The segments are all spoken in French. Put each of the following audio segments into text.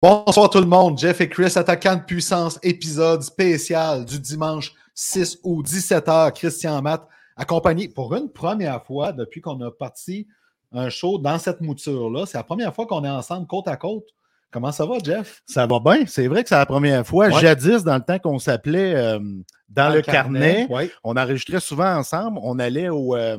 Bonsoir tout le monde, Jeff et Chris, attaquant de puissance, épisode spécial du dimanche 6 août, 17h, Christian Matt, accompagné pour une première fois depuis qu'on a parti un show dans cette mouture-là. C'est la première fois qu'on est ensemble côte à côte. Comment ça va, Jeff? Ça va bien. C'est vrai que c'est la première fois. Jadis, dans le temps qu'on s'appelait euh, dans, le, carnet, on enregistrait souvent ensemble. On allait au, euh,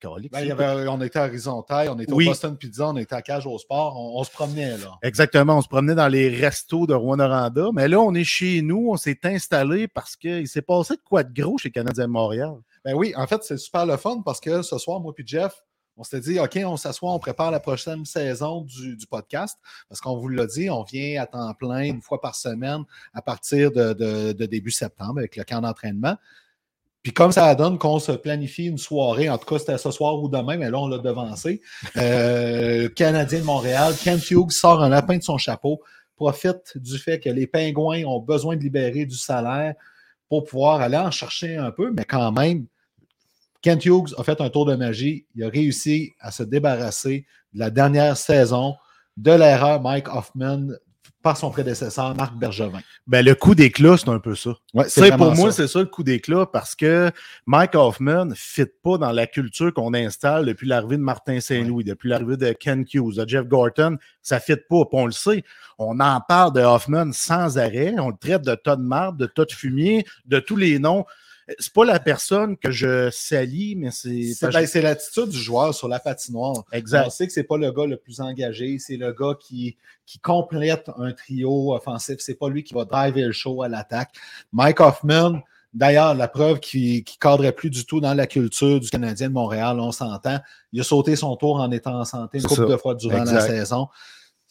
ben, on était à Horizontal, on était au Boston Pizza, on était à Cage au Sport, on, se promenait là. Exactement, on se promenait dans les restos de Rwanda. Mais là, on est chez nous, on s'est installé parce qu'il s'est passé de quoi de gros chez Canadien Montréal. Ben oui, en fait, c'est super le fun parce que ce soir, moi et Jeff, on s'était dit, OK, on s'assoit, on prépare la prochaine saison du, podcast parce qu'on vous l'a dit, on vient à temps plein une fois par semaine à partir de début septembre avec le camp d'entraînement. Puis comme ça donne qu'on se planifie une soirée, en tout cas c'était ce soir ou demain, mais là on l'a devancé. Euh, Canadien de Montréal, Kent Hughes sort un lapin de son chapeau, profite du fait que les pingouins ont besoin de libérer du salaire pour pouvoir aller en chercher un peu, mais quand même, Kent Hughes a fait un tour de magie. Il a réussi à se débarrasser de la dernière saison de l'erreur Mike Hoffman par son prédécesseur, Marc Bergevin. Ben, le coup d'éclat, c'est un peu ça. Ouais, c'est pour moi, c'est ça le coup d'éclat parce que Mike Hoffman ne fit pas dans la culture qu'on installe depuis l'arrivée de Martin Saint-Louis, depuis l'arrivée de Ken Hughes, de Jeff Gorton. Ça ne fit pas. on le sait. On en parle de Hoffman sans arrêt. On le traite de tas de marde, de tas de fumier, de tous les noms c'est pas la personne que je salis, mais c'est. Ben, c'est l'attitude du joueur sur la patinoire. Exact. On sait que c'est pas le gars le plus engagé, c'est le gars qui, qui complète un trio offensif. C'est pas lui qui va driver le show à l'attaque. Mike Hoffman, D'ailleurs, la preuve qui ne cadrait plus du tout dans la culture du Canadien de Montréal, on s'entend. Il a sauté son tour en étant en santé une couple de fois durant la saison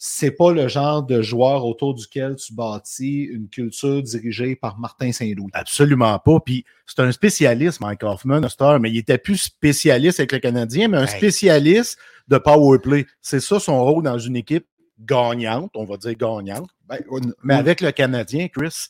c'est pas le genre de joueur autour duquel tu bâtis une culture dirigée par Martin Saint-Louis. Absolument pas. Puis c'est un spécialiste, Mike Hoffman, Star, mais il était plus spécialiste avec le Canadien, mais un spécialiste de power play. C'est ça son rôle dans une équipe gagnante, on va dire gagnante. Ben, mais avec le Canadien, Chris,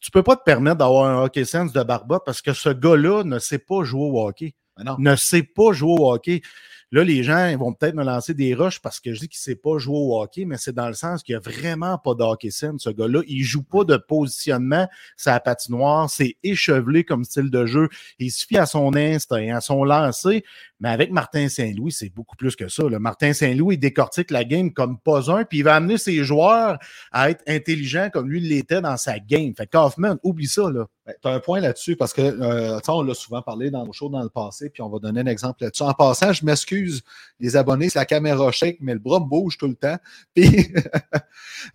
tu peux pas te permettre d'avoir un hockey sense de barbotte parce que ce gars-là ne sait pas jouer au hockey. Ben ne sait pas jouer au hockey. Là, les gens vont peut-être me lancer des rushs parce que je dis qu'il ne sait pas jouer au hockey, mais c'est dans le sens qu'il n'y a vraiment pas de hockey scène, ce gars-là. Il ne joue pas de positionnement, sa patinoire, c'est échevelé comme style de jeu. Il suffit à son instinct, à son lancer. Mais avec Martin Saint-Louis, c'est beaucoup plus que ça. Le Martin Saint-Louis décortique la game comme pas un, puis il va amener ses joueurs à être intelligents comme lui l'était dans sa game. Fait Kaufman, oublie ça. Là. Ben, tu un point là-dessus parce que, euh, on l'a souvent parlé dans nos shows dans le passé, puis on va donner un exemple là-dessus. En passant, je m'excuse, les abonnés, c'est la caméra shake, mais le bras me bouge tout le temps. Puis,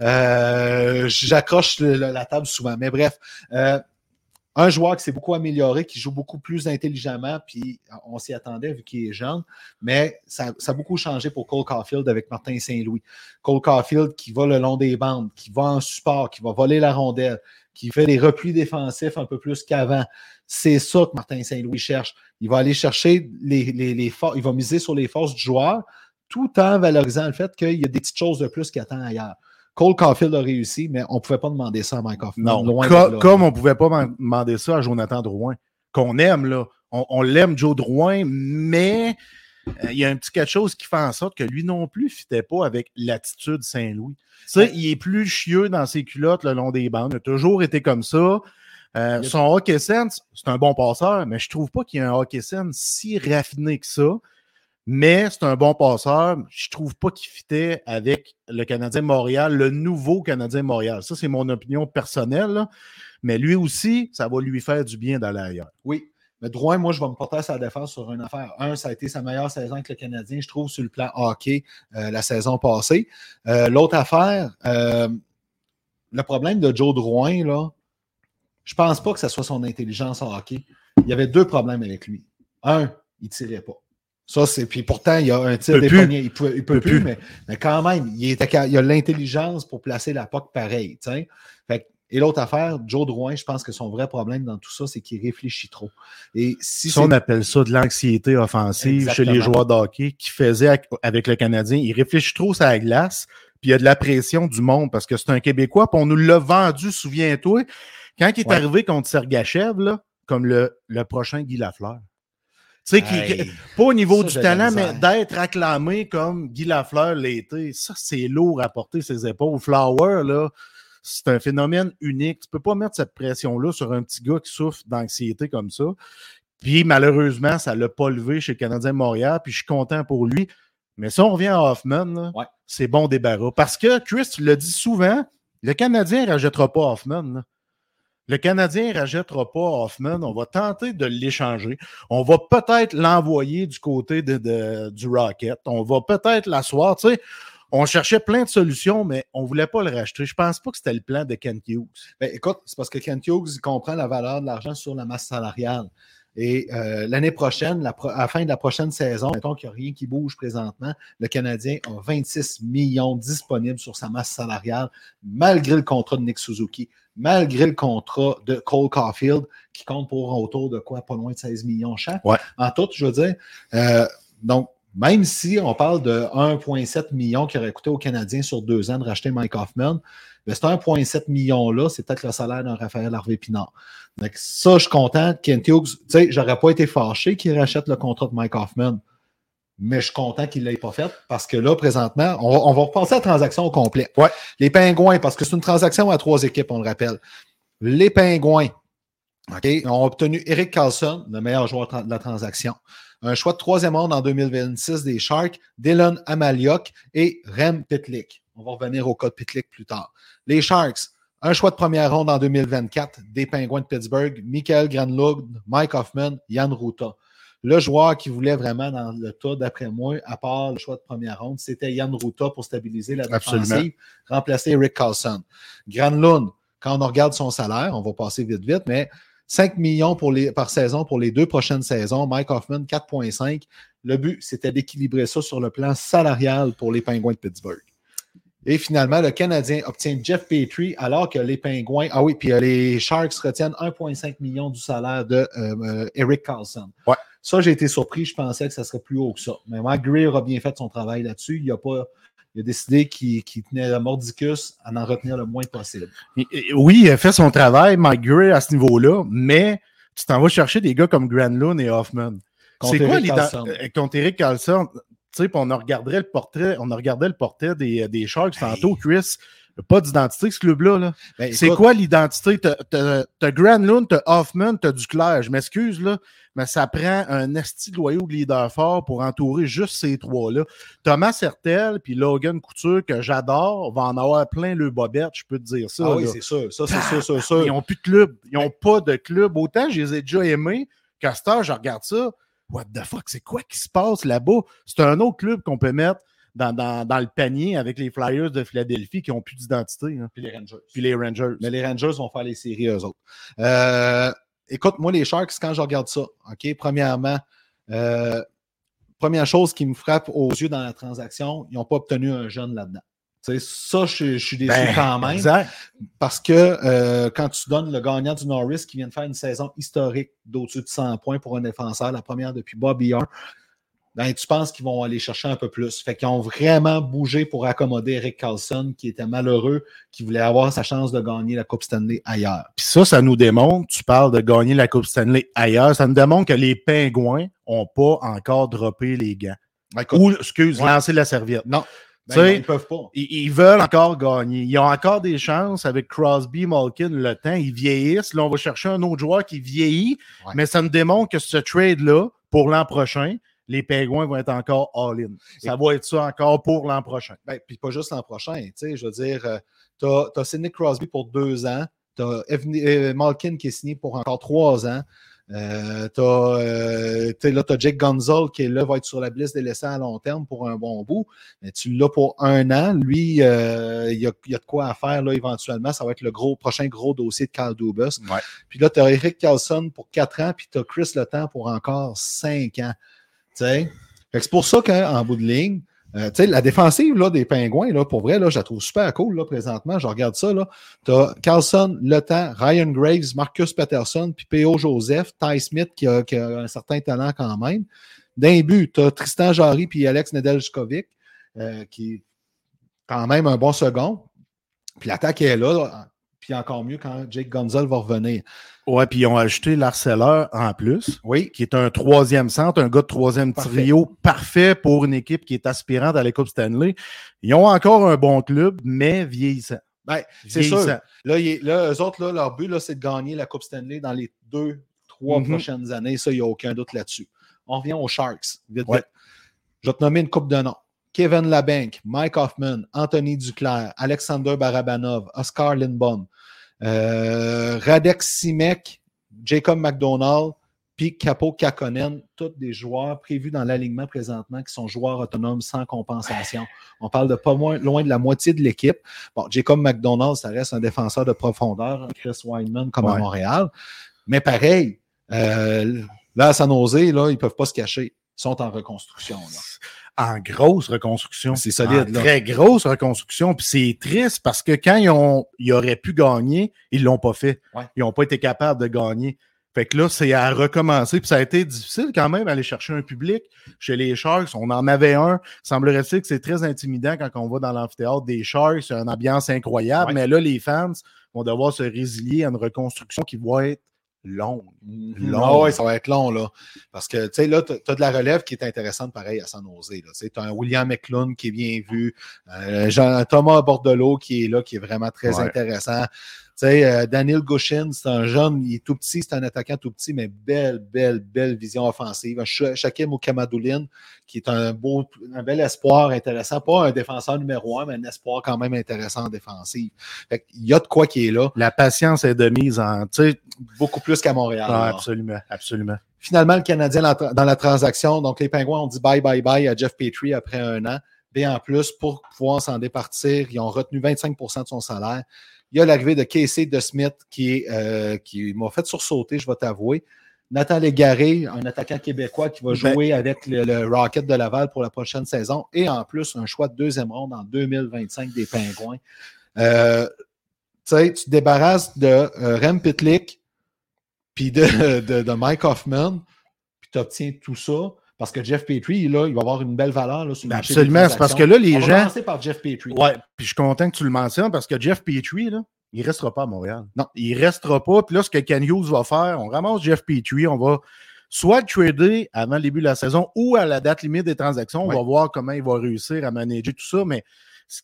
euh, j'accroche la table souvent. Mais bref, euh, un joueur qui s'est beaucoup amélioré, qui joue beaucoup plus intelligemment, puis on s'y attendait vu qu'il est jeune, mais ça, a beaucoup changé pour Cole Caulfield avec Martin Saint-Louis. Cole Caulfield qui va le long des bandes, qui va en support, qui va voler la rondelle, qui fait des replis défensifs un peu plus qu'avant. C'est ça que Martin Saint-Louis cherche. Il va aller chercher les, forces, il va miser sur les forces du joueur, tout en valorisant le fait qu'il y a des petites choses de plus qu'il attend ailleurs. Cole Caulfield a réussi, mais on ne pouvait pas demander ça à Mike Hoffman. Non, comme on ne pouvait pas demander ça à Jonathan Drouin, qu'on aime, là. On, l'aime, Joe Drouin, mais euh, il y a un petit quelque chose qui fait en sorte que lui non plus ne fitait pas avec l'attitude Saint-Louis. Tu il est plus chieux dans ses culottes le long des bandes. Il a toujours été comme ça. Euh, son hockey sense, c'est un bon passeur, mais je trouve pas qu'il y ait un hockey sense si raffiné que ça. Mais c'est un bon passeur. Je trouve pas qu'il fitait avec le Canadien Montréal, le nouveau Canadien Montréal. Ça, c'est mon opinion personnelle. Mais lui aussi, ça va lui faire du bien d'aller ailleurs. Oui. Mais Drouin, moi, je vais me porter à sa défense sur une affaire. Un, ça a été sa meilleure saison avec le Canadien, je trouve, sur le plan hockey euh, la saison passée. Euh, L'autre affaire, euh, le problème de Joe Drouin, là, je pense pas que ce soit son intelligence en hockey. Il y avait deux problèmes avec lui. Un, il tirait pas. Ça, c'est. Puis pourtant, il y a un tir des poignets. Il peut, il peut Peut plus, plus. Mais, mais quand même, il, était, il a l'intelligence pour placer la POC pareil. tu sais. Fait et l'autre affaire, Joe Drouin, je pense que son vrai problème dans tout ça, c'est qu'il réfléchit trop. Et si Si on appelle ça de l'anxiété offensive chez les joueurs de hockey qui faisaient ac- avec le Canadien, il réfléchit trop sur la glace, puis il y a de la pression du monde parce que c'est un Québécois, puis on nous l'a vendu, souviens-toi, quand il est Ouais. arrivé contre Sergachev, là, comme le, le prochain Guy Lafleur. Tu sais, Hey, pas au niveau ça, du talent, mais d'être acclamé comme Guy Lafleur l'a été, ça, c'est lourd à porter ses épaules. Flower, là, c'est un phénomène unique. Tu peux pas mettre cette pression-là sur un petit gars qui souffre d'anxiété comme ça. Puis malheureusement, ça l'a pas levé chez le Canadien de Montréal, puis je suis content pour lui. Mais si on revient à Hoffman, Ouais. c'est bon débarras. Parce que Chris le dit souvent, le Canadien ne rajettera pas Hoffman. là. Le Canadien ne rajettera pas Hoffman. On va tenter de l'échanger. On va peut-être l'envoyer du côté du Rocket. On va peut-être l'asseoir. Tu sais, on cherchait plein de solutions, mais on ne voulait pas le racheter. Je pense pas que c'était le plan de Ken Hughes. Ben, écoute, c'est parce que Kent Hughes comprend la valeur de l'argent sur la masse salariale. Et euh, l'année prochaine, la pro- à la fin de la prochaine saison, mettons qu'il n'y a rien qui bouge présentement, le Canadien a 26 millions disponibles sur sa masse salariale, malgré le contrat de Nick Suzuki, malgré le contrat de Cole Caulfield, qui compte pour autour de quoi, pas loin de 16 millions chaque. Ouais. En tout, je veux dire. Euh, donc, même si on parle de 1,7 million qui aurait coûté aux Canadiens sur deux ans de racheter Mike Hoffman, mais ce 1,7 million-là, c'est peut-être le salaire d'un Raphaël Harvey Pinard. Donc, ça, je suis content. Kent Hughes, tu sais, j'aurais pas été fâché qu'il rachète le contrat de Mike Hoffman, mais je suis content qu'il ne l'ait pas fait parce que là, présentement, on va, on va repenser à la transaction au complet. Ouais. Les Pingouins, parce que c'est une transaction à trois équipes, on le rappelle. Les Pingouins, OK, ont obtenu Eric Carlson, le meilleur joueur de la transaction. Un choix de troisième ronde en 2026 des Sharks, Dylan Amaliok et Rem Pitlick. On va revenir au cas de Pitlick plus tard. Les Sharks, un choix de première ronde en 2024 des Penguins de Pittsburgh, Michael Granlund, Mike Hoffman, Yann Ruta. Le joueur qui voulait vraiment dans le tas, d'après moi, à part le choix de première ronde, c'était Yann Ruta pour stabiliser la défensive, Absolument. remplacer Eric Carlson. Granlund, quand on regarde son salaire, on va passer vite, vite, mais 5 millions pour les, par saison pour les deux prochaines saisons. Mike Hoffman, 4,5. Le but, c'était d'équilibrer ça sur le plan salarial pour les Pingouins de Pittsburgh. Et finalement, le Canadien obtient Jeff Petrie alors que les Pingouins, ah oui, puis euh, les Sharks retiennent 1,5 million du salaire de euh, euh, Eric Carlson. Ouais. Ça, j'ai été surpris. Je pensais que ça serait plus haut que ça. Mais Mike Greer a bien fait son travail là-dessus. Il a pas. Il a décidé qu'il tenait le mordicus à en retenir le moins possible. Oui, il a fait son travail, Mike Gray, à ce niveau-là, mais tu t'en vas chercher des gars comme Granlund et Hoffman. C'est quoi Erik l'ident- Karlsson. euh, contre Eric Carlson? Tu sais, puis on a regardé le portrait, on a regardé le portrait des, des Sharks tantôt, Chris. Pas d'identité, ce club-là. Là. Ben, C'est quoi l'identité? T'as- Granlund, t'as Hoffman, t'as Duclair. Je m'excuse, là, mais ça prend un esti de loyau de leader fort pour entourer juste ces trois-là. Thomas Sertel puis Logan Couture, que j'adore, va en avoir plein le bobette, je peux te dire ça. Ah oui, c'est sûr. Ça, c'est sûr, sûr, sûr. Ils n'ont plus de club. Ils n'ont pas de club. Autant je les ai déjà aimés heure, je regarde ça. What the fuck, c'est quoi qui se passe là-bas? C'est un autre club qu'on peut mettre dans, dans- dans le panier avec les Flyers de Philadelphie qui n'ont plus d'identité. hein. Puis les Rangers. Puis les Rangers. Mais les Rangers vont faire les séries eux autres. Euh, écoute, moi, les Sharks, quand je regarde ça, OK, premièrement, euh, première chose qui me frappe aux yeux dans la transaction, ils n'ont pas obtenu un jeune là-dedans. Ça, je, je suis déçu Ben, quand même. Exact. Parce que euh, quand tu donnes le gagnant du Norris qui vient de faire une saison historique d'au-dessus de 100 points pour un défenseur, la première depuis Bobby Orr, ben, tu penses qu'ils vont aller chercher un peu plus. Fait qu'ils ont vraiment bougé pour accommoder Eric Carlson, qui était malheureux, qui voulait avoir sa chance de gagner la Coupe Stanley ailleurs. Puis ça, ça nous démontre, tu parles de gagner la Coupe Stanley ailleurs, ça nous démontre que les Pingouins n'ont pas encore droppé les gants. Écoute, Ou, excuse, Ouais. lancé la serviette. non, ben, ils peuvent pas. Ils, ils veulent encore gagner. Ils ont encore des chances avec Crosby, Malkin, le temps. Ils vieillissent. Là, on va chercher un autre joueur qui vieillit. Ouais. Mais ça nous démontre que ce trade-là, pour l'an prochain, les Pingouins vont être encore all-in. Ça va être ça encore pour l'an prochain. Ben, puis pas juste l'an prochain. Je veux dire, euh, tu as, Sidney Crosby pour deux ans. Tu as euh, Malkin qui est signé pour encore trois ans. Euh, tu as, là, as Jake Gonzalez qui est là, va être sur la liste des laissés à long terme pour un bon bout. Mais tu l'as pour un an. Lui, euh, il, y a, y, a, de quoi à faire là, éventuellement. Ça va être le gros, prochain gros dossier de Carl Dubus. Ouais. Puis là, tu as Eric Carlson pour quatre ans, puis tu as Chris Le Temps pour encore cinq ans. C'est pour ça qu'en bout de ligne, euh, la défensive là, des Pingouins, là, pour vrai, là, je la trouve super cool là, présentement. Je regarde ça. Tu as Carlson, Le Temps, Ryan Graves, Marcus Peterson, puis P.O. Joseph, Ty Smith qui a, qui a, un certain talent quand même. D'un but, tu as Tristan Jarry puis Alex Nedeljkovic, euh, qui est quand même un bon second. Puis l'attaque est là. Puis encore mieux quand Jake Gonzalez va revenir. Ouais, puis ils ont ajouté l'harceleur en plus. Oui. Qui est un troisième centre, un gars de troisième trio, parfait pour une équipe qui est aspirante à la Coupe Stanley. Ils ont encore un bon club, mais vieillissant. Ben, c'est sûr. Là, il est- là, eux autres, là, leur but, c'est de gagner la Coupe Stanley dans les deux, trois Mhm. prochaines années. Ça, il n'y a aucun doute là-dessus. On revient aux Sharks. Vite, Ouais. vite. Je vais te nommer une coupe de noms. Kevin Labank, Mike Hoffman, Anthony Duclair, Alexander Barabanov, Oscar Lindbaum, euh, Radek Simek, Jacob McDonald, puis Capo Kakonen, tous des joueurs prévus dans l'alignement présentement qui sont joueurs autonomes sans compensation. On parle de pas moins, loin de la moitié de l'équipe. Bon, Jacob McDonald, ça reste un défenseur de profondeur, Chris Weinman comme à. Montréal. Mais pareil, euh, là, à San Jose, là, ils ne peuvent pas se cacher. Sont en reconstruction. là. En grosse reconstruction. C'est solide, En là. Très grosse reconstruction. Puis c'est triste parce que quand ils, ont, ils auraient pu gagner, ils ne l'ont pas fait. Ouais. Ils n'ont pas été capables de gagner. Fait que là, c'est à recommencer. Puis ça a été difficile quand même d'aller chercher un public. Chez les Sharks, on en avait un. Semblerait-il que c'est très intimidant quand on va dans l'amphithéâtre des Sharks. C'est une ambiance incroyable. Ouais. Mais là, les fans vont devoir se résilier à une reconstruction qui va être longue. Long. Ah ouais, ça va être long, là. Parce que, tu sais, là, tu as de la relève qui est intéressante, pareil, à San Jose. Tu as un William McClung qui est bien vu, euh, Jean- Thomas Bordelot qui est là, qui est vraiment très Ouais. intéressant. Sais, euh, Daniel Goshin, c'est un jeune, il est tout petit, c'est un attaquant tout petit, mais belle, belle, belle vision offensive. Shakim Okamadoulin, qui est un beau, un bel espoir intéressant. Pas un défenseur numéro un, mais un espoir quand même intéressant en défensive. Fait il y a de quoi qui est là, La patience est de mise en. beaucoup plus qu'à Montréal. ah, absolument, absolument. Finalement, le Canadien dans la- dans la transaction, donc les Pingouins ont dit bye bye bye à Jeff Petrie après un an. Et en plus, pour pouvoir s'en départir, ils ont retenu 25% de son salaire. Il y a l'arrivée de Casey de Smith qui, euh, qui m'a fait sursauter, je vais t'avouer. Nathan Légaré, un attaquant québécois qui va Ben- jouer avec le, le Rocket de Laval pour la prochaine saison. Et en plus, un choix de deuxième ronde en 2025 des Pingouins. Euh, tu sais, tu te débarrasses de euh, Rem Pitlick puis de, de, de Mike Hoffman, puis tu obtiens tout ça. Parce que Jeff Petrie, là, il va avoir une belle valeur là, sur le Ben marché absolument, c'est parce que là, les On va gens. commencer par Jeff Petrie. Ouais, puis je suis content que tu le mentionnes parce que Jeff Petrie, là, il restera pas à Montréal. Non. Il restera pas. Puis là, ce que Ken Hughes va faire, on ramasse Jeff Petrie, on va soit le trader avant le début de la saison ou à la date limite des transactions. Ouais. On va voir comment il va réussir à manager tout ça. Mais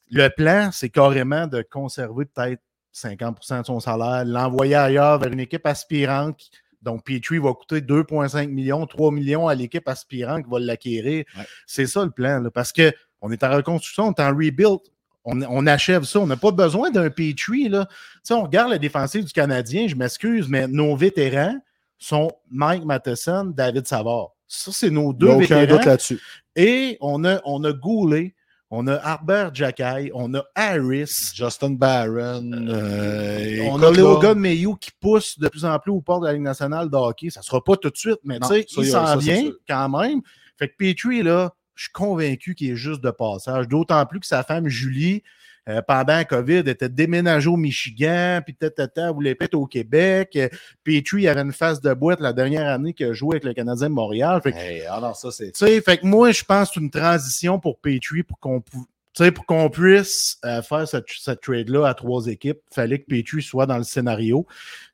le plan, c'est carrément de conserver peut-être 50% de son salaire, l'envoyer ailleurs vers une équipe aspirante. Donc, Petrie va coûter 2,5 millions, 3 millions à l'équipe aspirante qui va l'acquérir. Ouais. C'est ça le plan, là, parce qu'on est en reconstruction, on est en rebuild. On, on achève ça. On n'a pas besoin d'un Petrie. Là. Tu sais, on regarde la défensive du Canadien, je m'excuse, mais nos vétérans sont Mike Matheson, David Savard. Ça, c'est nos deux vétérans. là-dessus. Et on a, on a Goulet, on a Harbert Jackay, on a Harris. Justin Barron. euh, on écoute, a là, Logan Mayou qui pousse de plus en plus au port de la Ligue nationale de hockey. Ça ne sera pas tout de suite, mais tu sais, il s'en vient quand même. Fait que Petrie, là, je suis convaincu qu'il est juste de passage. D'autant plus que sa femme Julie, euh, pendant la COVID, était déménagée au Michigan, puis elle voulait peut-être au Québec. Petrie avait une face de boîte la dernière année qu'il a joué avec le Canadien de Montréal. Fait que Hey, ah non, ça, c'est. tu sais, fait que moi, je pense que c'est une transition pour Petrie pour qu'on pou- tu sais, pour qu'on puisse euh, faire cette, cette trade-là à trois équipes. Il fallait que Petrie soit dans le scénario.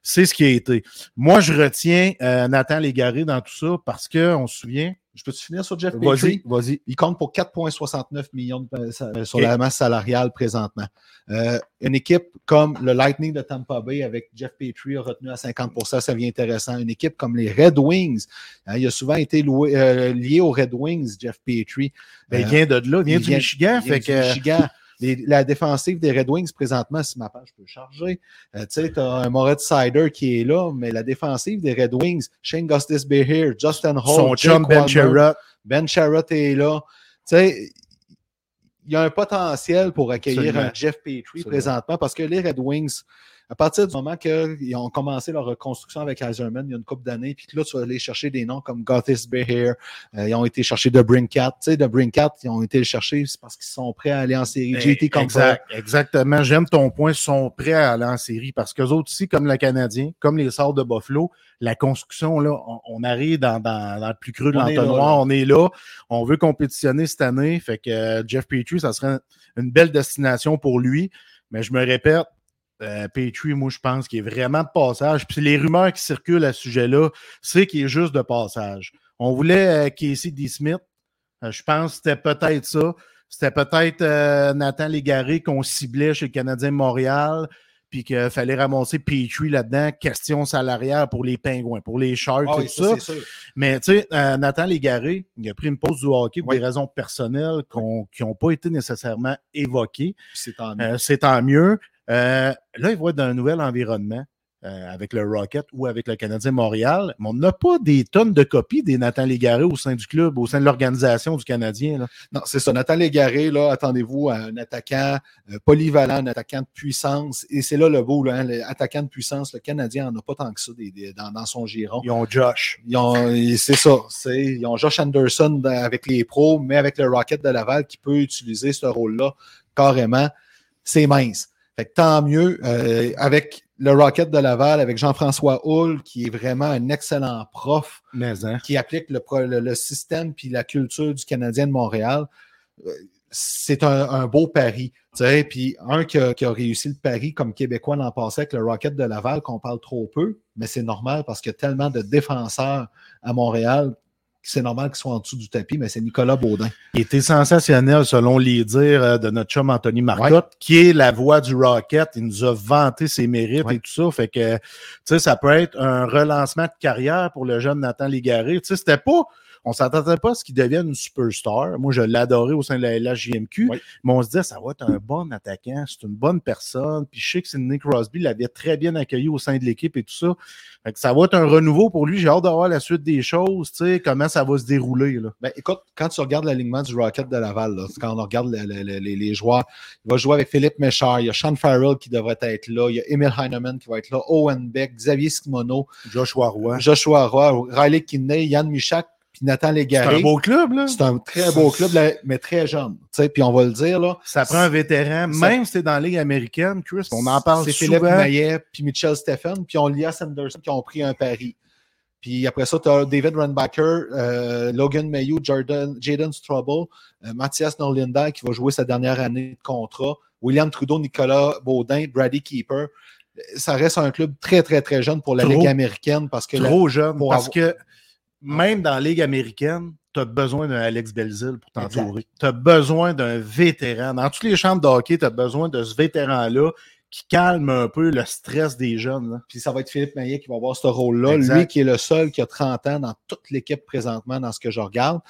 C'est ce qui a été. Moi, je retiens euh, Nathan Légaré dans tout ça parce qu'on se souvient, Je peux-tu finir sur Jeff Vas-y, Petrie? vas-y. Il compte pour 4,69 millions de- sur la masse salariale présentement. Euh, une équipe comme le Lightning de Tampa Bay avec Jeff Petrie a retenu à 50% ça devient intéressant. Une équipe comme les Red Wings, hein, il a souvent été loué- euh, lié aux Red Wings, Jeff Petrie. Ben, il vient de là, il vient il du vient- Michigan. il vient Fait du que, Michigan. Les- la défensive des Red Wings présentement, si ma page peut charger, euh, tu sais, tu as un Moritz Sider qui est là, mais la défensive des Red Wings, Shane Gustis Behere, Justin Hall, son Jake chum Ben Sherratt, Ben Sherratt est là. Tu sais, il y a un potentiel pour accueillir Absolument. un Jeff Petrie Absolument. présentement parce que les Red Wings, à partir du moment qu'ils ont commencé leur reconstruction avec Eiserman il y a une couple d'années, puis que là, tu vas aller chercher des noms comme Gothis Behere, euh, ils ont été chercher de Brinkat. Tu sais, de Brinkat, ils ont été le chercher c'est parce qu'ils sont prêts à aller en série. JT comme exact, exactement. J'aime ton point. Ils sont prêts à aller en série parce qu'eux autres aussi, comme le Canadien, comme les Sorts de Buffalo, la construction, là, on, on arrive dans, dans- dans le plus creux de l'entonnoir. On est là. On veut compétitionner cette année. Fait que euh, Jeff Petrie, ça serait une belle destination pour lui. Mais je me répète, euh, Petrie, moi, je pense qu'il est vraiment de passage. Puis les rumeurs qui circulent à ce sujet-là, c'est qu'il est juste de passage. On voulait euh, Casey D. Smith. Euh, je pense que c'était peut-être ça. C'était peut-être euh, Nathan Légaré qu'on ciblait chez le Canadien de Montréal, puis qu'il fallait ramasser Petrie là-dedans. Question salariale pour les Pingouins, pour les Sharks, Ah oui, tout ça. Mais tu sais, Nathan Légaré, il a pris une pause du hockey pour Oui. des raisons personnelles qui n'ont pas été nécessairement évoquées. C'est tant mieux. C'est tant mieux. Euh, là, il va être dans un nouvel environnement euh, avec le Rocket ou avec le Canadien Montréal. Mais on n'a pas des tonnes de copies des Nathan Légaré au sein du club, au sein de l'organisation du Canadien. là. Non, c'est ça. Nathan Légaré, là, attendez-vous à un attaquant euh, polyvalent, un attaquant de puissance. Et c'est là le beau, là, hein, l'attaquant de puissance. Le Canadien n'en a pas tant que ça des- des- dans, dans son giron. Ils ont Josh. Ils ont, c'est ça. c'est- ils ont Josh Anderson avec les pros, mais avec le Rocket de Laval qui peut utiliser ce rôle-là carrément. C'est mince. Fait que tant mieux. euh, avec le Rocket de Laval, avec Jean-François Hull, qui est vraiment un excellent prof Mais, hein? qui applique le, le- le système puis la culture du Canadien de Montréal, euh, c'est un, un beau pari. Puis un qui a, qui a réussi le pari comme Québécois l'an passé avec le Rocket de Laval, qu'on parle trop peu, mais c'est normal parce qu'il y a tellement de défenseurs à Montréal c'est normal qu'ils soient en dessous du tapis, mais c'est Nicolas Baudin. Il était sensationnel selon les dires euh, de notre chum Anthony Marcotte, qui est la voix du Rocket. Il nous a vanté ses mérites Ouais. et tout ça. Fait que, tu sais, ça peut être un relancement de carrière pour le jeune Nathan Légaré. Tu sais, c'était pas, on s'attendait pas à ce qu'il devienne une superstar. Moi, je l'adorais au sein de la LHJMQ. Mais on se disait, ça va être un bon attaquant. C'est une bonne personne. Puis je sais que Sidney Crosby l'avait très bien accueilli au sein de l'équipe et tout ça. Fait que ça va être un renouveau pour lui. J'ai hâte d'avoir la suite des choses, tu sais, comment ça va se dérouler, là. Ben, écoute, quand tu regardes l'alignement du Rocket de Laval, là, quand on regarde le- le- le- les, les joueurs, il va jouer avec Philippe Méchard, il y a Sean Farrell qui devrait être là, il y a Emil Heinemann qui va être là, Owen Beck, Xavier Simoneau, Joshua Roy. Joshua Roy, Riley Kinney, Yann Michak, puis Nathan C'est Légaré. un beau club, là. C'est un très beau club, là, mais très jeune. Tu sais, Puis on va le dire, là. Ça prend un vétéran, même si c'est dans la Ligue américaine, Chris, on en parle C'est souvent. Philippe Maillet, puis Mitchell Stephen, puis on Lia Sanderson qui ont pris un pari. Puis après ça, tu as David Runbacker, euh, Logan Mayhew, Jordan, Jaden Strobel, euh, Mathias Norlinder qui va jouer sa dernière année de contrat, William Trudeau, Nicolas Baudin, Brady Keeper. Euh, Ça reste un club très, très, très jeune pour la Trop. Ligue américaine parce que la- Trop jeune. pour Parce avoir- que même dans la Ligue américaine, tu as besoin d'un Alex Belzil pour t'entourer. Tu as besoin d'un vétéran. Dans tous les champs de hockey, tu as besoin de ce vétéran-là qui calme un peu le stress des jeunes. là. Puis ça va être Philippe Maillet qui va avoir ce rôle-là. Lui qui est le seul qui a 30 ans dans toute l'équipe présentement dans ce que je regarde.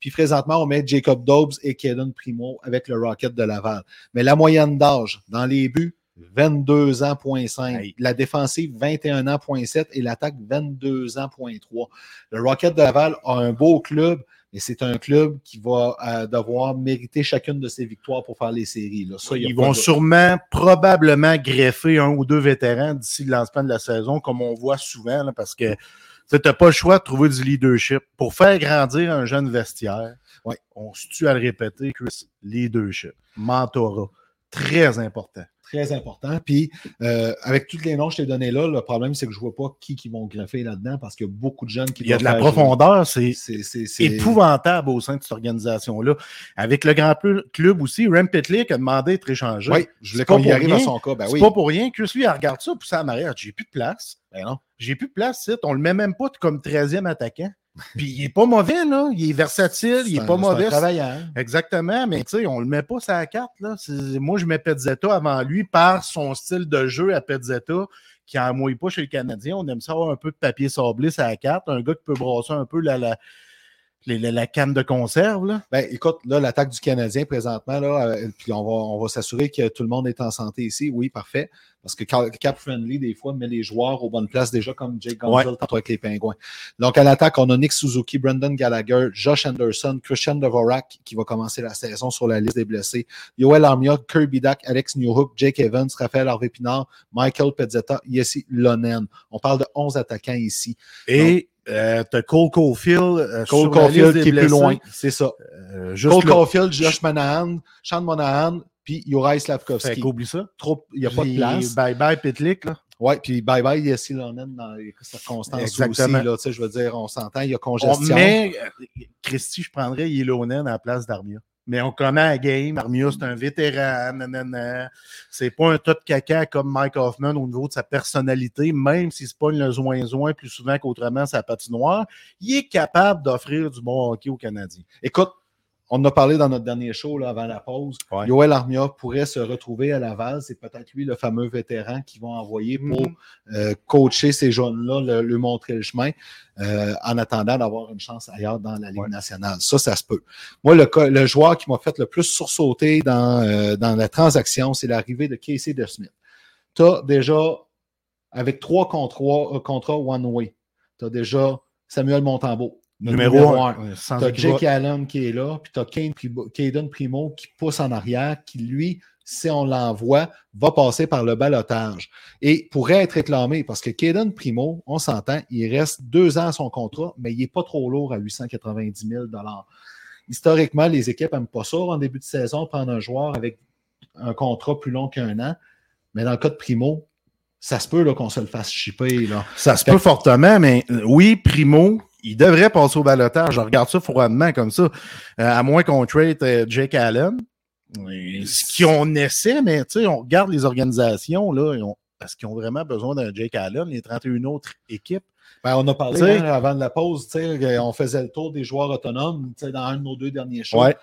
Puis présentement, on met Jacob Dobbs et Kaden Primo avec le Rocket de Laval. Mais la moyenne d'âge dans les buts, 22 ans, point 5. Hey. La défensive, 21 ans, point 7. Et l'attaque, 22 ans, point 3. Le Rocket de Laval a un beau club, mais c'est un club qui va euh, devoir mériter chacune de ses victoires pour faire les séries. Là. Ça, Ils vont de- sûrement, probablement greffer un ou deux vétérans d'ici le lancement de la saison, comme on voit souvent, là, parce que tu n'as pas le choix de trouver du leadership. Pour faire grandir un jeune vestiaire, Ouais. on se tue à le répéter, Chris, leadership, mentorat, très important. Très important. Puis, euh, avec tous les noms que je t'ai donnés là, le problème, c'est que je ne vois pas qui qui vont greffer là-dedans parce qu'il y a beaucoup de jeunes qui Il y a de la profondeur, c'est épouvantable au sein de cette organisation-là. Avec le grand club aussi, Rem Pitlick a demandé d'être échangé. Oui, je voulais qu'on y arrive à rien. son cas. Ben c'est oui. pas pour rien. Chris, lui, il regarde ça, puis ça en arrière. J'ai plus de place. Ben non. J'ai plus de place, c'est. On le met même pas comme 13e attaquant. Puis il est pas mauvais, là. Il est versatile, il C'est est un- pas mauvais. Exactement, mais tu sais, on le met pas sur la carte. Là. Moi, je mets Pezzetta avant lui par son style de jeu à Pezzetta qui en mouille pas chez le Canadien. On aime ça avoir un peu de papier sablé sur la carte. Un gars qui peut brasser un peu la, la, la, la- la canne de conserve. Là? Ben, écoute, là, l'attaque du Canadien présentement, là, euh, puis on va, on va s'assurer que tout le monde est en santé ici. Oui, parfait. Parce que Ca- Cap Friendly, des fois, met les joueurs aux bonnes places, déjà comme Jake Gonzalez tantôt avec les Pingouins. Donc, à l'attaque, on a Nick Suzuki, Brendan Gallagher, Josh Anderson, Christian Dvorak, qui va commencer la saison sur la liste des blessés, Yoel Armia, Kirby Dak, Alex Newhook, Jake Evans, Raphaël Harvey-Pinard, Michael Pezzetta, Yessi Lonen. On parle de 11 attaquants ici. Et euh, t'as Cole Caulfield. euh, Cole Caulfield qui est plus loin. C'est ça. Euh, juste Cole là. Caulfield, Josh Manahan, Sean Monahan, puis Fait Slavkovski. qu'oublie ça. Trop, il n'y a pas de place. Bye bye Pitlick. Là. Ouais, puis bye bye Yessi Lonen dans les circonstances Exactement. aussi. Là, tu sais, je veux dire, on s'entend, il y a On congestion. met, euh, Christy, je prendrais Yellownen à la place d'Armia. Mais on connaît la game. Armia, c'est un vétéran. nanana. C'est pas un tas de caca comme Mike Hoffman au niveau de sa personnalité, même s'il se pogne le zoin-zoin plus souvent qu'autrement sa patinoire. Il est capable d'offrir du bon hockey aux Canadiens. Écoute, on a parlé dans notre dernier show là, avant la pause. Ouais. Yoel Armia pourrait se retrouver à Laval. C'est peut-être lui le fameux vétéran qu'ils vont envoyer pour Mhm. euh, coacher ces jeunes-là, le- lui montrer le chemin, euh, en attendant d'avoir une chance ailleurs dans la Ligue Ouais. nationale. Ça, ça se peut. Moi, le, le joueur qui m'a fait le plus sursauter dans, euh, dans la transaction, c'est l'arrivée de Casey DeSmith. Tu as déjà, avec trois contrats, contrats one-way, tu as déjà Samuel Montembeau. Le Numéro, un. 1. Sans Tu as équivoque. Jake Allen qui est là, puis tu as Caden Primo qui pousse en arrière, qui lui, si on l'envoie, va passer par le balotage et pourrait être réclamé parce que Caden Primo, on s'entend, il reste deux ans à son contrat, mais il n'est pas trop lourd à 890 000 Historiquement, les équipes n'aiment pas ça en début de saison, prendre un joueur avec un contrat plus long qu'un an. Mais dans le cas de Primo, ça se peut là, qu'on se le fasse chipper. Là. Ça se peut fortement, mais euh, oui, Primo, il devrait passer au balotage. Je regarde ça froidement comme ça. Euh, à moins qu'on trade euh, Jake Allen. Ce qu'on essaie, mais tu sais, on regarde les organisations, là, est-ce qu'ils ont vraiment besoin d'un Jake Allen, les 31 autres équipes? Ben, on a parlé hein, avant de la pause, tu sais, on faisait le tour des joueurs autonomes tu sais, dans un de nos deux derniers shows. Ouais.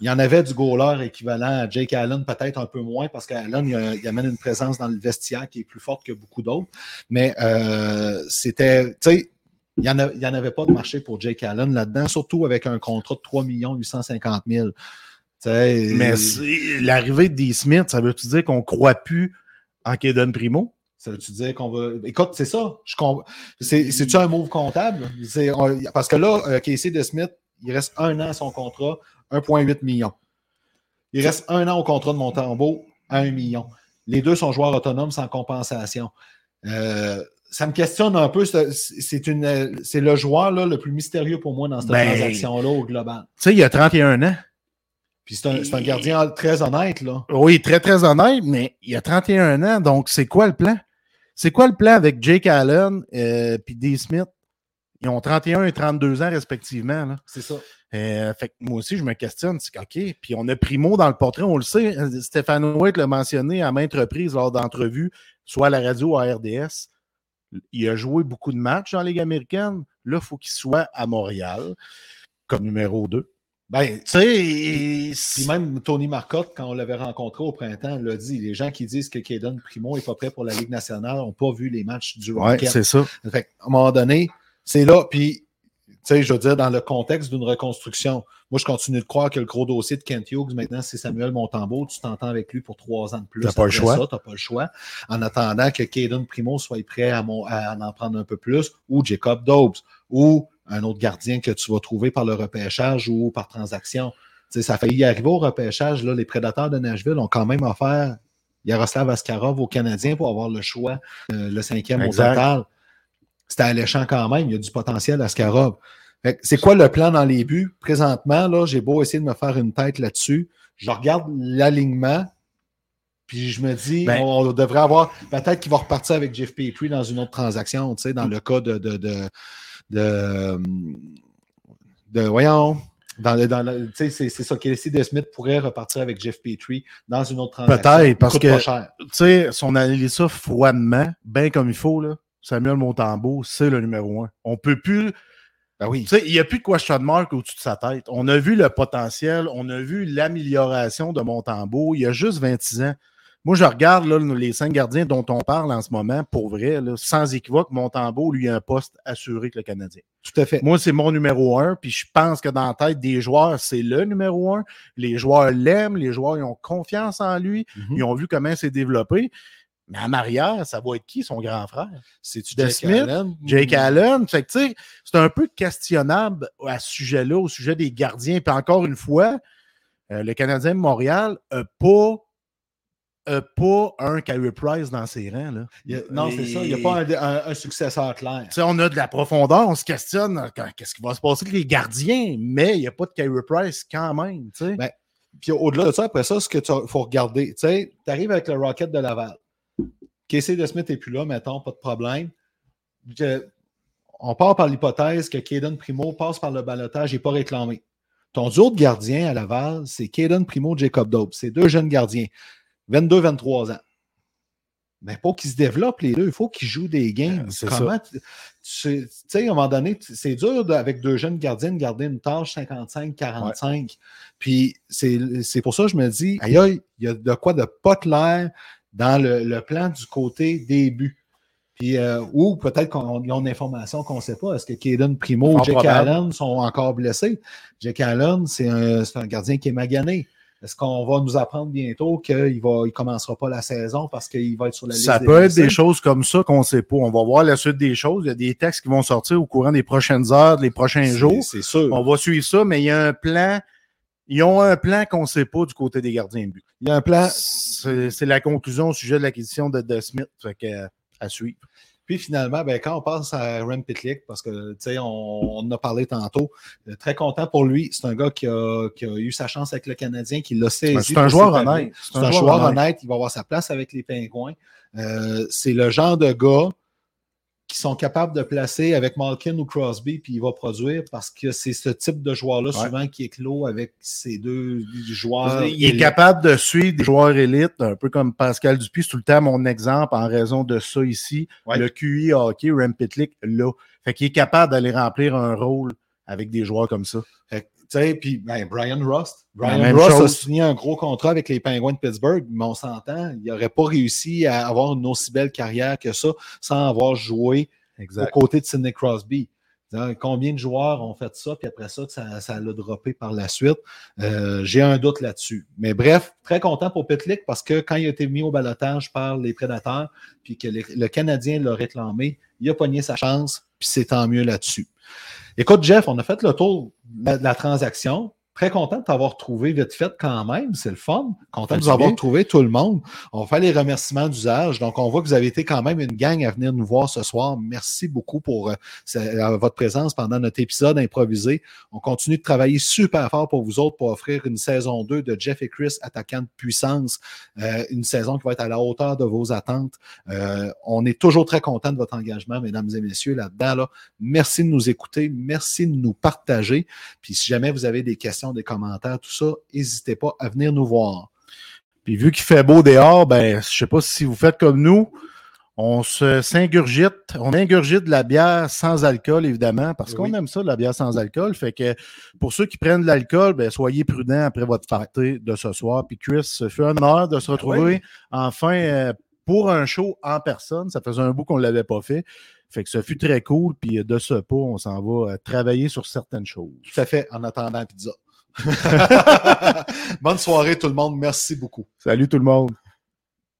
Il y en avait du goaler équivalent à Jake Allen, peut-être un peu moins, parce qu'Allen, il amène une présence dans le vestiaire qui est plus forte que beaucoup d'autres. Mais euh, c'était, tu sais, il n'y en, avait pas de marché pour Jake Allen là-dedans, surtout avec un contrat de 3 850 000. Tu sais, Mais l'arrivée de D. Smith, ça veut-tu dire qu'on ne croit plus en Kaden Primo? Ça veut-tu dire qu'on va. Écoute, c'est ça. C'est-tu un move comptable? On- Parce que là, euh, Casey de Smith, il reste un an à son contrat, 1,8 million. Il reste un an au contrat de Montembeau à 1 million. Les deux sont joueurs autonomes sans compensation. Euh, ça me questionne un peu. C'est c'est une- c'est le joueur là, le plus mystérieux pour moi dans cette Ben, transaction-là au global. Tu sais, il a 31 ans. Puis c'est un, gardien très honnête. Là. Oui, très, très honnête, mais il a 31 ans, donc c'est quoi le plan? C'est quoi le plan avec Jake Allen et D. Smith? Ils ont 31 et 32 ans respectivement. C'est ça. Euh, fait que moi aussi, je me questionne. C'est OK. Puis on a Primo dans le portrait, on le sait. euh, Stéphane White l'a mentionné à maintes reprises lors d'entrevues, soit à la radio ou à RDS. Il a joué beaucoup de matchs dans la Ligue américaine. Là, il faut qu'il soit à Montréal comme numéro 2. Ben, Tu sais, Puis même Tony Marcotte, quand on l'avait rencontré au printemps, l'a dit. Les gens qui disent que Kaden Primo n'est pas prêt pour la Ligue nationale n'ont pas vu les matchs du ouais, Rocket. c'est ça. Fait qu'à un moment donné, c'est là. Puis, sais, je veux dire, dans le contexte d'une reconstruction, moi, je continue de croire que le gros dossier de Kent Hughes, maintenant, c'est Samuel Montembeau. Tu t'entends avec lui pour trois ans de plus. T'as pas le choix. Pas le choix. En attendant que Kaden Primo soit prêt à, mon- à en prendre un peu plus, ou Jacob Dobbs, ou un autre gardien que tu vas trouver par le repêchage ou par transaction. Tu sais, ça a failli arriver au repêchage. Là, les prédateurs de Nashville ont quand même offert Yaroslav Askarov aux Canadiens pour avoir le choix, euh, le cinquième Exact. au total. C'était alléchant quand même. Il y a du potentiel. Fait que C'est quoi le plan dans les buts? Présentement, là, j'ai beau essayer de me faire une tête là-dessus. Je regarde l'alignement, puis je me dis, Ben- on, on devrait avoir. Peut-être qu'il va repartir avec Jeff Petrie dans une autre transaction, tu sais, dans le cas de. de, de, de, de- voyons. Dans le, dans le- c'est c'est ça. Casey DeSmith pourrait repartir avec Jeff Petrie dans une autre transaction. Peut-être, parce que- tu sais, si on analyse ça froidement, bien comme il faut, là, Samuel Montembeau, c'est le numéro un. On peut plus. Ben oui. Il n'y a plus de question mark au-dessus de sa tête. On a vu le potentiel, on a vu l'amélioration de Montembeau. Il y a juste 26 ans. Moi, je regarde là, les cinq gardiens dont on parle en ce moment, pour vrai, là, sans équivoque, Montembeau, lui, a un poste assuré que le Canadien. Tout à fait. Moi, c'est mon numéro un, puis je pense que dans la tête des joueurs, c'est le numéro un. Les joueurs l'aiment, les joueurs ils ont confiance en lui, Mhm. ils ont vu comment c'est développé. Mais en arrière, ça va être qui, son grand frère? C'est-tu Jake Smith, Allen? Jake Allen? Fait que, tu sais, c'est un peu questionnable à ce sujet-là, au sujet des gardiens. Puis encore une fois, euh, le Canadien de Montréal n'a pas, un Carey Price dans ses rangs. Là. Il a- non, c'est ça. Il n'y a pas un, un- un successeur clair. Tu sais, on a de la profondeur, on se questionne euh, qu'est-ce qui va se passer avec les gardiens, mais il n'y a pas de Carey Price quand même. tu sais. Ben, Puis au-delà de ça, après ça, ce que tu faut regarder, tu sais, tu arrives avec le Rocket de Laval. Casey de Smith n'est plus là, mettons, pas de problème. Je- on part par l'hypothèse que Caden Primo passe par le balotage et pas réclamé. Ton duo de gardiens à Laval, c'est Caden Primo, Jacob Dope. C'est deux jeunes gardiens, 22-23 ans. Mais pour qu'ils se développent les deux, il faut qu'ils jouent des games. Euh, Comment tu tu sais, à un moment donné, c'est dur de- avec deux jeunes gardiens de garder une tâche 55-45. Puis c'est c'est pour ça que je me dis, aïe, aïe, il y a de quoi de pas clair dans le, le plan du côté début. Puis, euh, ou peut-être qu'ils ont une information qu'on ne sait pas. Est-ce que Caden Primo ou Jake. Allen sont encore blessés? Jake Allen, c'est un, un gardien qui est magané. Est-ce qu'on va nous apprendre bientôt qu'il ne il commencera pas la saison parce qu'il va être sur la liste Ça des peut être des choses comme ça qu'on ne sait pas. On va voir la suite des choses. Il y a des textes qui vont sortir au courant des prochaines heures, des prochains jours. C'est sûr. On va suivre ça, mais il y a un plan. Ils ont un plan qu'on ne sait pas du côté des gardiens de but. Il y a un plan. C'est la conclusion au sujet de l'acquisition de, de Smith. Fait que, à suivre. Puis finalement, ben, quand on passe à Rem Pitlick, parce que tu sais, on, on en a parlé tantôt, euh, très content pour lui. C'est un gars qui a, qui a eu sa chance avec le Canadien, qui l'a saisi. C'est un joueur honnête. C'est un, joueur honnête. Il va avoir sa place avec les Pingouins. Euh, c'est le genre de gars qui sont capables de placer avec Malkin ou Crosby, puis il va produire parce que c'est ce type de joueur-là Ouais. souvent qui éclot avec ces deux joueurs. Il est capable de suivre des joueurs élites, un peu comme Pascal Dupuis. C'est tout le temps mon exemple en raison de ça ici. Ouais. Le QI hockey, Rem Pitlick, là. Fait qu'il est capable d'aller remplir un rôle avec des joueurs comme ça. Fait puis ben, Brian Rust. Brian Rust a chose. signé un gros contrat avec les Penguins de Pittsburgh, mais on s'entend, il n'aurait pas réussi à avoir une aussi belle carrière que ça sans avoir joué aux côtés de Sidney Crosby. Combien de joueurs ont fait ça, puis après ça, ça, ça l'a droppé par la suite? Euh, J'ai un doute là-dessus. Mais bref, très content pour Pitlick parce que quand il a été mis au balotage par les prédateurs, puis que les- le Canadien l'a réclamé, il a pogné sa chance, puis c'est tant mieux là-dessus. Écoute, Jeff, on a fait le tour de la, transaction. Très content de t'avoir trouvé vite fait quand même. C'est le fun. Content de vous avoir trouvé tout le monde. On fait les remerciements d'usage. Donc, on voit que vous avez été quand même une gang à venir nous voir ce soir. Merci beaucoup pour euh, euh, votre présence pendant notre épisode improvisé. On continue de travailler super fort pour vous autres pour offrir une saison 2 de Jeff et Chris, attaquants de puissance. Euh, une saison qui va être à la hauteur de vos attentes. Euh, on est toujours très content de votre engagement, mesdames et messieurs, là-dedans. Là. Merci de nous écouter. Merci de nous partager. Puis si jamais vous avez des questions, des commentaires, tout ça, n'hésitez pas à venir nous voir. Puis vu qu'il fait beau dehors, ben, je sais pas si vous faites comme nous, on se s'ingurgite, on ingurgite de la bière sans alcool, évidemment, parce qu'on aime ça, la bière sans alcool. Fait que pour ceux qui prennent de l'alcool, ben, soyez prudents après votre party de ce soir. Puis Chris, ce fut un honneur de se retrouver enfin euh, pour un show en personne. Ça faisait un bout qu'on ne l'avait pas fait. Fait que ce fut très cool. Puis de ce pas, on s'en va euh, travailler sur certaines choses. Tout à fait, en attendant la pizza. Bonne soirée tout le monde. Merci beaucoup. Salut tout le monde.